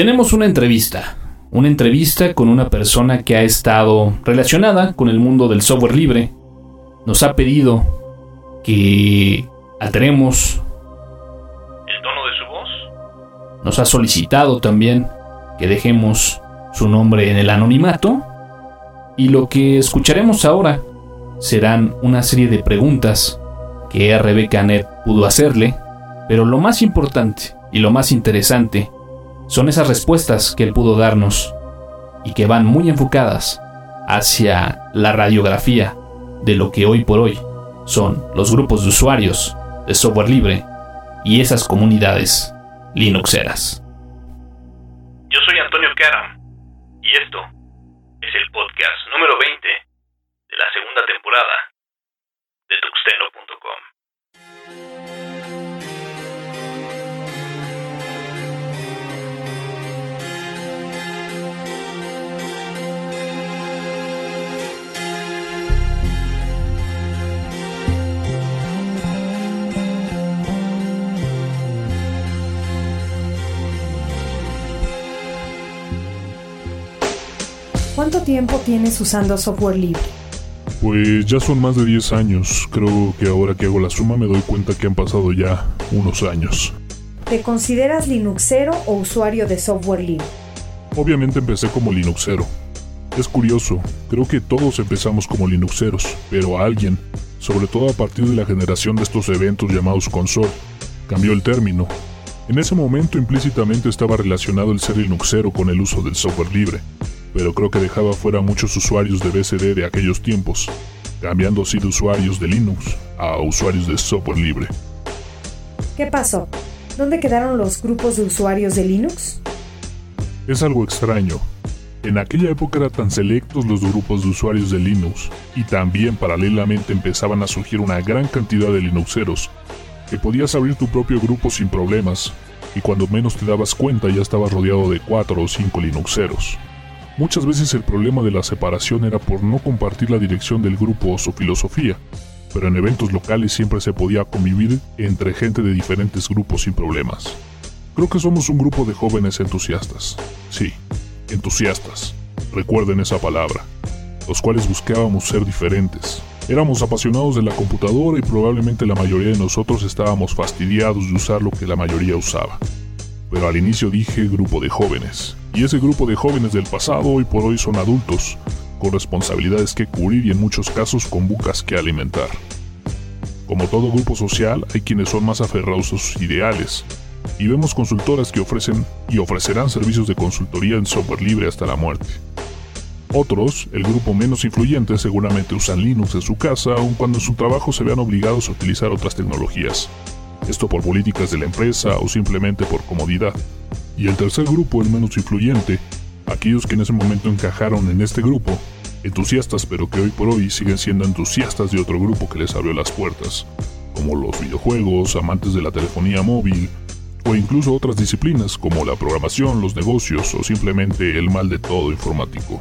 tenemos una entrevista. Una entrevista con una persona que ha estado relacionada con el mundo del software libre. Nos ha pedido que alteremos el tono de su voz. Nos ha solicitado también que dejemos su nombre en el anonimato. Y lo que escucharemos ahora serán una serie de preguntas que Rebecca Net pudo hacerle, pero lo más importante y lo más interesante son esas respuestas que él pudo darnos y que van muy enfocadas hacia la radiografía de lo que hoy por hoy son los grupos de usuarios de software libre y esas comunidades Linuxeras. Yo soy Antonio Karam y esto es el podcast número 20 de la segunda temporada de tuxteno.com. tiempo tienes usando software libre? Pues ya son más de 10 años. Creo que ahora que hago la suma me doy cuenta que han pasado ya unos años. ¿Te consideras Linuxero o usuario de software libre? Obviamente empecé como Linuxero. Es curioso, creo que todos empezamos como Linuxeros, pero alguien, sobre todo a partir de la generación de estos eventos llamados console, cambió el término. En ese momento implícitamente estaba relacionado el ser Linuxero con el uso del software libre, pero creo que dejaba fuera muchos usuarios de BCD de aquellos tiempos, cambiando así de usuarios de Linux a usuarios de software libre. ¿Qué pasó? ¿Dónde quedaron los grupos de usuarios de Linux? Es algo extraño. En aquella época eran tan selectos los grupos de usuarios de Linux, y también paralelamente empezaban a surgir una gran cantidad de Linuxeros, que podías abrir tu propio grupo sin problemas, y cuando menos te dabas cuenta ya estabas rodeado de 4 o 5 Linuxeros. Muchas veces el problema de la separación era por no compartir la dirección del grupo o su filosofía, pero en eventos locales siempre se podía convivir entre gente de diferentes grupos sin problemas. Creo que somos un grupo de jóvenes entusiastas. Sí, entusiastas. Recuerden esa palabra. Los cuales buscábamos ser diferentes. Éramos apasionados de la computadora y probablemente la mayoría de nosotros estábamos fastidiados de usar lo que la mayoría usaba. Pero al inicio dije grupo de jóvenes. Y ese grupo de jóvenes del pasado hoy por hoy son adultos, con responsabilidades que cubrir y en muchos casos con bucas que alimentar. Como todo grupo social, hay quienes son más aferrados a sus ideales, y vemos consultoras que ofrecen y ofrecerán servicios de consultoría en software libre hasta la muerte. Otros, el grupo menos influyente, seguramente usan Linux en su casa, aun cuando en su trabajo se vean obligados a utilizar otras tecnologías. Esto por políticas de la empresa o simplemente por comodidad. Y el tercer grupo, el menos influyente, aquellos que en ese momento encajaron en este grupo, entusiastas pero que hoy por hoy siguen siendo entusiastas de otro grupo que les abrió las puertas, como los videojuegos, amantes de la telefonía móvil, o incluso otras disciplinas como la programación, los negocios o simplemente el mal de todo informático,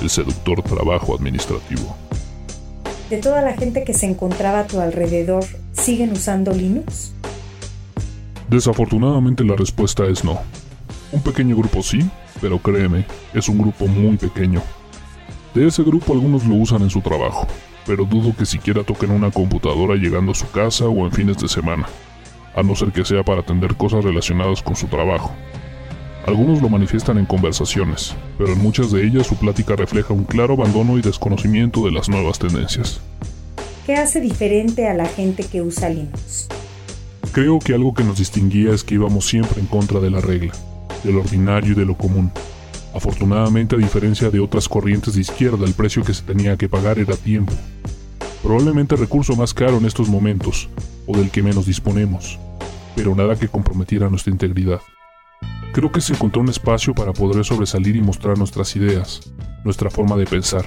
el seductor trabajo administrativo. ¿De toda la gente que se encontraba a tu alrededor, siguen usando Linux? Desafortunadamente la respuesta es no. Un pequeño grupo sí, pero créeme, es un grupo muy pequeño. De ese grupo algunos lo usan en su trabajo, pero dudo que siquiera toquen una computadora llegando a su casa o en fines de semana, a no ser que sea para atender cosas relacionadas con su trabajo. Algunos lo manifiestan en conversaciones, pero en muchas de ellas su plática refleja un claro abandono y desconocimiento de las nuevas tendencias. ¿Qué hace diferente a la gente que usa Linux? Creo que algo que nos distinguía es que íbamos siempre en contra de la regla, del ordinario y de lo común. Afortunadamente, a diferencia de otras corrientes de izquierda, el precio que se tenía que pagar era tiempo. Probablemente el recurso más caro en estos momentos, o del que menos disponemos, pero nada que comprometiera nuestra integridad. Creo que se encontró un espacio para poder sobresalir y mostrar nuestras ideas, nuestra forma de pensar.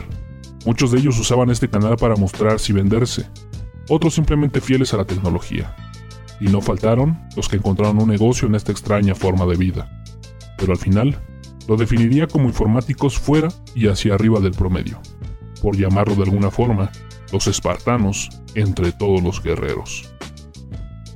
Muchos de ellos usaban este canal para mostrarse y venderse, otros simplemente fieles a la tecnología. Y no faltaron los que encontraron un negocio en esta extraña forma de vida. Pero al final, lo definiría como informáticos fuera y hacia arriba del promedio. Por llamarlo de alguna forma, los espartanos entre todos los guerreros.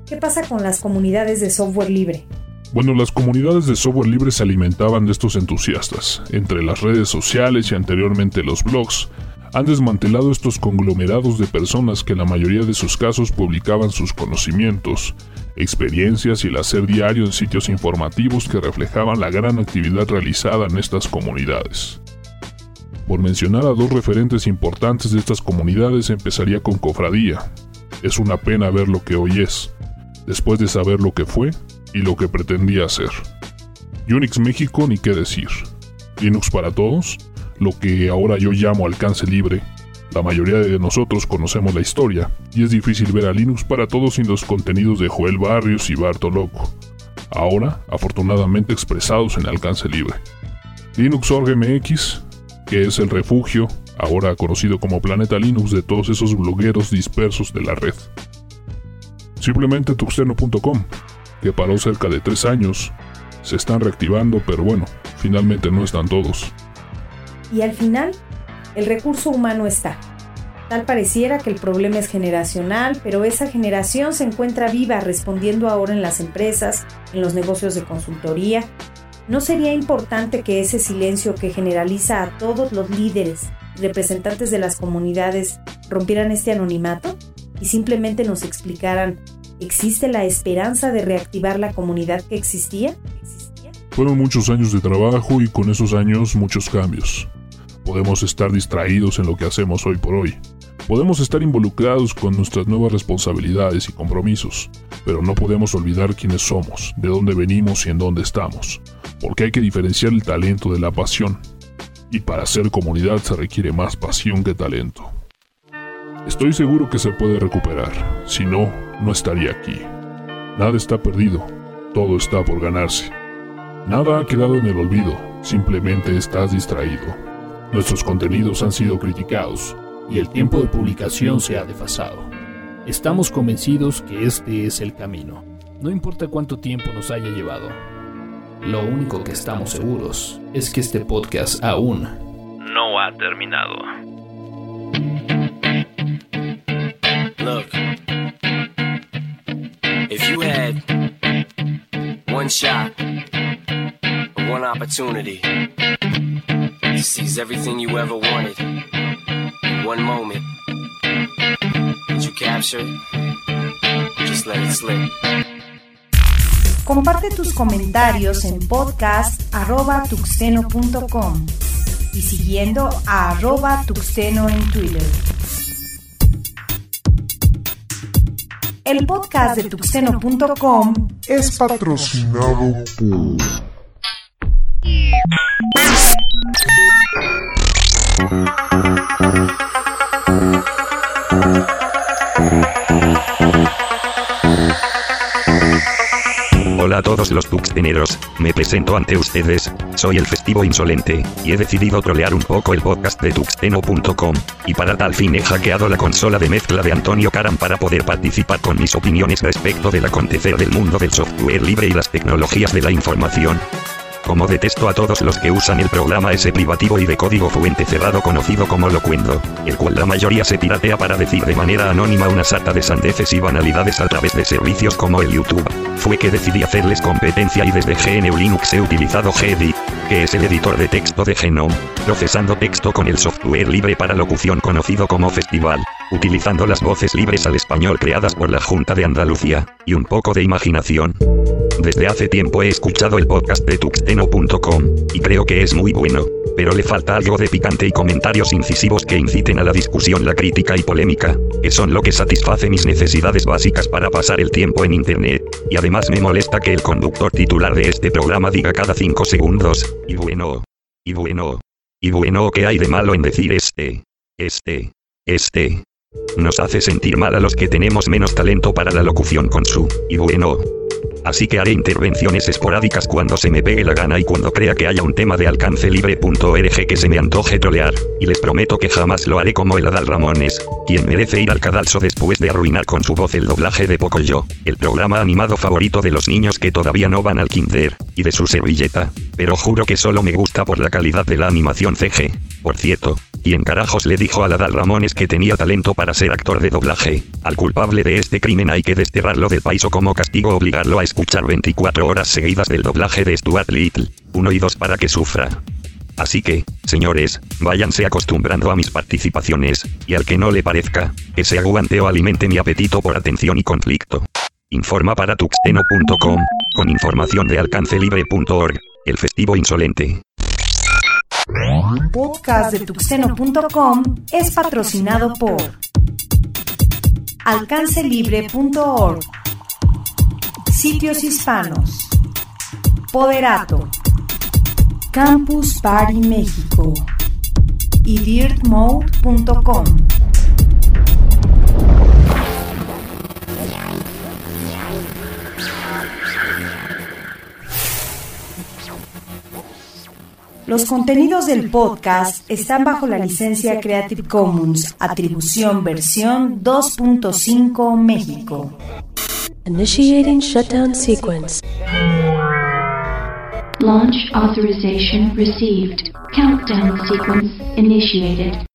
¿Qué pasa con las comunidades de software libre? Bueno, las comunidades de software libre se alimentaban de estos entusiastas. Entre las redes sociales y anteriormente los blogs, han desmantelado estos conglomerados de personas que en la mayoría de sus casos publicaban sus conocimientos, experiencias y el hacer diario en sitios informativos que reflejaban la gran actividad realizada en estas comunidades. Por mencionar a dos referentes importantes de estas comunidades empezaría con Cofradía. Es una pena ver lo que hoy es, después de saber lo que fue y lo que pretendía hacer. Unix México ni qué decir. Linux para todos, lo que ahora yo llamo alcance libre. La mayoría de nosotros conocemos la historia, y es difícil ver a Linux para todos sin los contenidos de Joel Barrios y Bartoloco, ahora afortunadamente expresados en alcance libre. Linux.org MX, que es el refugio, ahora conocido como Planeta Linux de todos esos blogueros dispersos de la red. Simplemente tuxteno.com, que paró cerca de tres años. Se están reactivando, pero bueno, finalmente no están todos. Y al final, el recurso humano está. Tal pareciera que el problema es generacional, pero esa generación se encuentra viva respondiendo ahora en las empresas, en los negocios de consultoría. ¿No sería importante que ese silencio que generaliza a todos los líderes, representantes de las comunidades, rompieran este anonimato y simplemente nos explicaran ¿Existe la esperanza de reactivar la comunidad que existía? Fueron muchos años de trabajo y con esos años muchos cambios. Podemos estar distraídos en lo que hacemos hoy por hoy. Podemos estar involucrados con nuestras nuevas responsabilidades y compromisos, pero no podemos olvidar quiénes somos, de dónde venimos y en dónde estamos, porque hay que diferenciar el talento de la pasión. Y para ser comunidad se requiere más pasión que talento. Estoy seguro que se puede recuperar, si no, no estaría aquí. Nada está perdido, todo está por ganarse. Nada ha quedado en el olvido, simplemente estás distraído. Nuestros contenidos han sido criticados y el tiempo de publicación se ha desfasado. Estamos convencidos que este es el camino, no importa cuánto tiempo nos haya llevado. Lo único que estamos seguros es que este podcast aún no ha terminado. one shot, one opportunity to seize everything you ever wanted in one moment. Did you capture it? Just let it slip. Comparte tus comentarios en podcast.tuxteno.com y siguiendo a arroba tuxteno en Twitter. El podcast de tuxteno.com es patrocinado por... Hola a todos los tuxteneros, me presento ante ustedes, soy el festivo insolente, y he decidido trolear un poco el podcast de tuxteno.com, y para tal fin he hackeado la consola de mezcla de Antonio Karam para poder participar con mis opiniones respecto del acontecer del mundo del software libre y las tecnologías de la información. Como detesto a todos los que usan el programa ese privativo y de código fuente cerrado conocido como Locuendo, el cual la mayoría se piratea para decir de manera anónima una sarta de sandeces y banalidades a través de servicios como el YouTube, fue que decidí hacerles competencia y desde GNU Linux he utilizado GEDI, que es el editor de texto de Genome, procesando texto con el software libre para locución conocido como Festival, utilizando las voces libres al español creadas por la Junta de Andalucía, y un poco de imaginación. Desde hace tiempo he escuchado el podcast de tuxteno.com, y creo que es muy bueno, pero le falta algo de picante y comentarios incisivos que inciten a la discusión, la crítica y polémica, que son lo que satisface mis necesidades básicas para pasar el tiempo en Internet, y además me molesta que el conductor titular de este programa diga cada 5 segundos, y bueno, y bueno, y bueno, ¿qué hay de malo en decir este, este, este? Nos hace sentir mal a los que tenemos menos talento para la locución con su, y bueno, Así que haré intervenciones esporádicas cuando se me pegue la gana y cuando crea que haya un tema de alcance libre.org que se me antoje trolear, y les prometo que jamás lo haré como el Adal Ramones, quien merece ir al cadalso después de arruinar con su voz el doblaje de Pocoyo, el programa animado favorito de los niños que todavía no van al kinder, y de su servilleta, pero juro que solo me gusta por la calidad de la animación CG. Por cierto, ¿Quién carajos le dijo a Adal Ramones que tenía talento para ser actor de doblaje? Al culpable de este crimen hay que desterrarlo del país o como castigo obligarlo a escuchar 24 horas seguidas del doblaje de Stuart Little. Uno y dos para que sufra. Así que, señores, váyanse acostumbrando a mis participaciones, y al que no le parezca, que se aguante o alimente mi apetito por atención y conflicto. Informa para tuxteno.com, con información de alcancelibre.org, el festivo insolente. Podcast de tuxteno.com es patrocinado por alcancelibre.org, Sitios Hispanos, Poderato, Campus Party México y dirtmode.com. Los contenidos del podcast están bajo la licencia Creative Commons, atribución versión 2.5 México. Initiating shutdown sequence. Launch authorization received. Countdown sequence initiated.